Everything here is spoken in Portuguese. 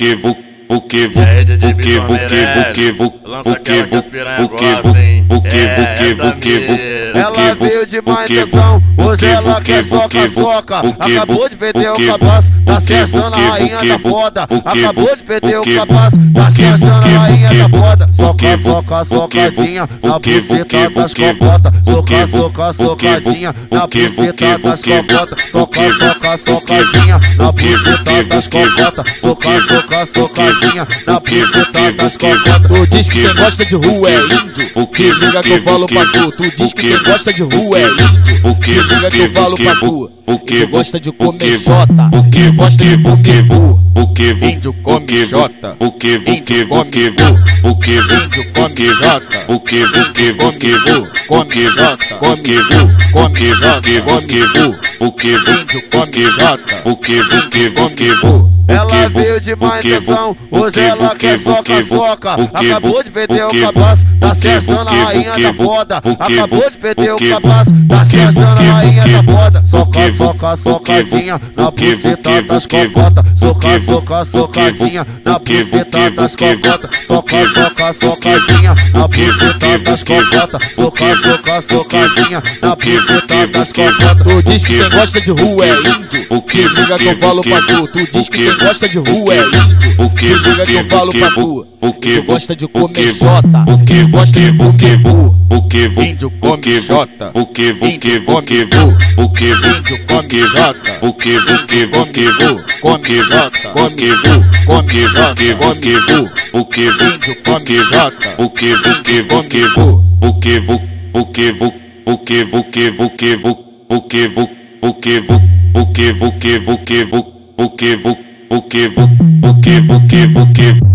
que vous buque, buque, buque, buque, buque, Lança aquela que as piranha buque, gosta, hein? buque, É, buque, essa buque, mesmo. buque, Ela veio de má intenção, hoje ela quer soca-soca. Acabou de perder o capaz, tá se achando a rainha da foda. Acabou de perder o capaz, tá se achando a rainha da foda. Soca, soca, socadinha na buceta das cocotas. Soca, soca, socadinha na buceta das cocotas. Soca, soca, socadinha na buceta das cocotas. Soca, soca, socadinha na buceta das cocotas. Tu diz que quem gosta de rua é índio. Se liga que eu falo pra tu. Tu diz que quem gosta de rua é índio. Se liga que eu falo pra tu. Tu gosta de comer jota. Tu gosta de comer bu. Índio come jota. Índio come bu. Índio come jota. Índio come bu. Come jota. Come bu. Come jota. Come bu. Índio come jota. Come bu. Ela veio de má intenção, hoje ela quer soca-soca. Acabou de perder o capaz, tá se achando a rainha da foda. Acabou de perder o capaz, tá se achando a rainha da foda. Soca, soca, socadinha na buceta das cocotas. Soca, soca, socadinha na buceta das cocotas. Soca, soca, socadinha na buceta das cocotas. Soca, soca, socadinha na buceta das cocotas. Tu diz que quem gosta de rua é índio. Liga que eu falo pra tu. Tu diz que gosta de rua é índio. Se liga que eu falo pra tu. Tu gosta de comer jota. Tu gosta de comer bu. Índio come jota. Índio come bu. Índio come jota. Índio come bu. Come jota. Come bu. Come jota. Come bu. Índio come jota. Índio come bu. buque, buque, buque, buque, buque, buque, buque, buque, buque, buque, buque, buque, o que, o que, o que, o que.